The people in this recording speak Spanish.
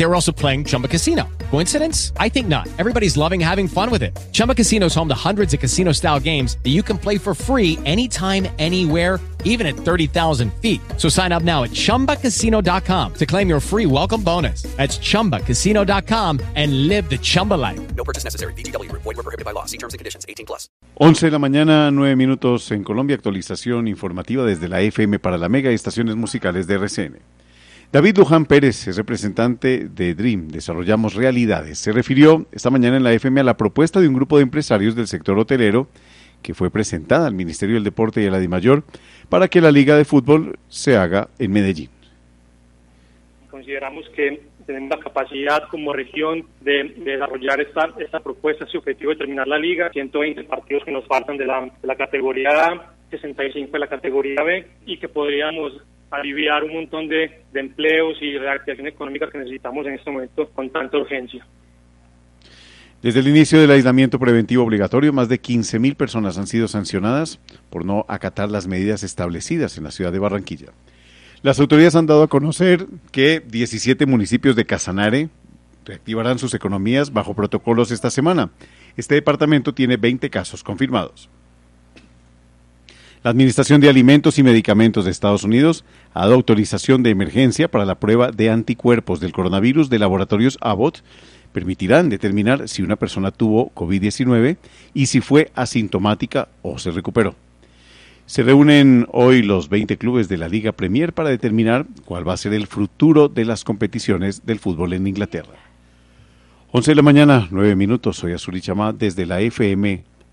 They were also playing Chumba Casino. Coincidence? I think not. Everybody's loving having fun with it. Chumba Casino is home to hundreds of casino-style games that you can play for free anytime, anywhere, even at 30,000 feet. So sign up now at ChumbaCasino.com to claim your free welcome bonus. That's ChumbaCasino.com and live the Chumba life. No purchase necessary. BGW. Void were prohibited by law. See terms and conditions. 18 plus. 11 de la mañana, 9 minutos en Colombia. Actualización informativa desde la FM para la Mega y Estaciones Musicales de RCN. David Luján Pérez es representante de Dream, Desarrollamos Realidades. Se refirió esta mañana en la FM a la propuesta de un grupo de empresarios del sector hotelero que fue presentada al Ministerio del Deporte y a la DIMAYOR para que la Liga de Fútbol se haga en Medellín. Consideramos que tenemos la capacidad como región de, desarrollar esta, esta propuesta, este objetivo de terminar la liga, 120 partidos que nos faltan de la, de la categoría A, 65 de la categoría B, y que podríamos aliviar un montón de, empleos y reactivación económica que necesitamos en este momento con tanta urgencia. Desde el inicio del aislamiento preventivo obligatorio, más de 15.000 personas han sido sancionadas por no acatar las medidas establecidas en la ciudad de Barranquilla. Las autoridades han dado a conocer que 17 municipios de Casanare reactivarán sus economías bajo protocolos esta semana. Este departamento tiene 20 casos confirmados. La Administración de Alimentos y Medicamentos de Estados Unidos ha dado autorización de emergencia para la prueba de anticuerpos del coronavirus de laboratorios Abbott permitirán determinar si una persona tuvo COVID-19 y si fue asintomática o se recuperó. Se reúnen hoy los 20 clubes de la Liga Premier para determinar cuál va a ser el futuro de las competiciones del fútbol en Inglaterra. 11 de la mañana, 9 minutos. Soy Azuri Chamá desde la FM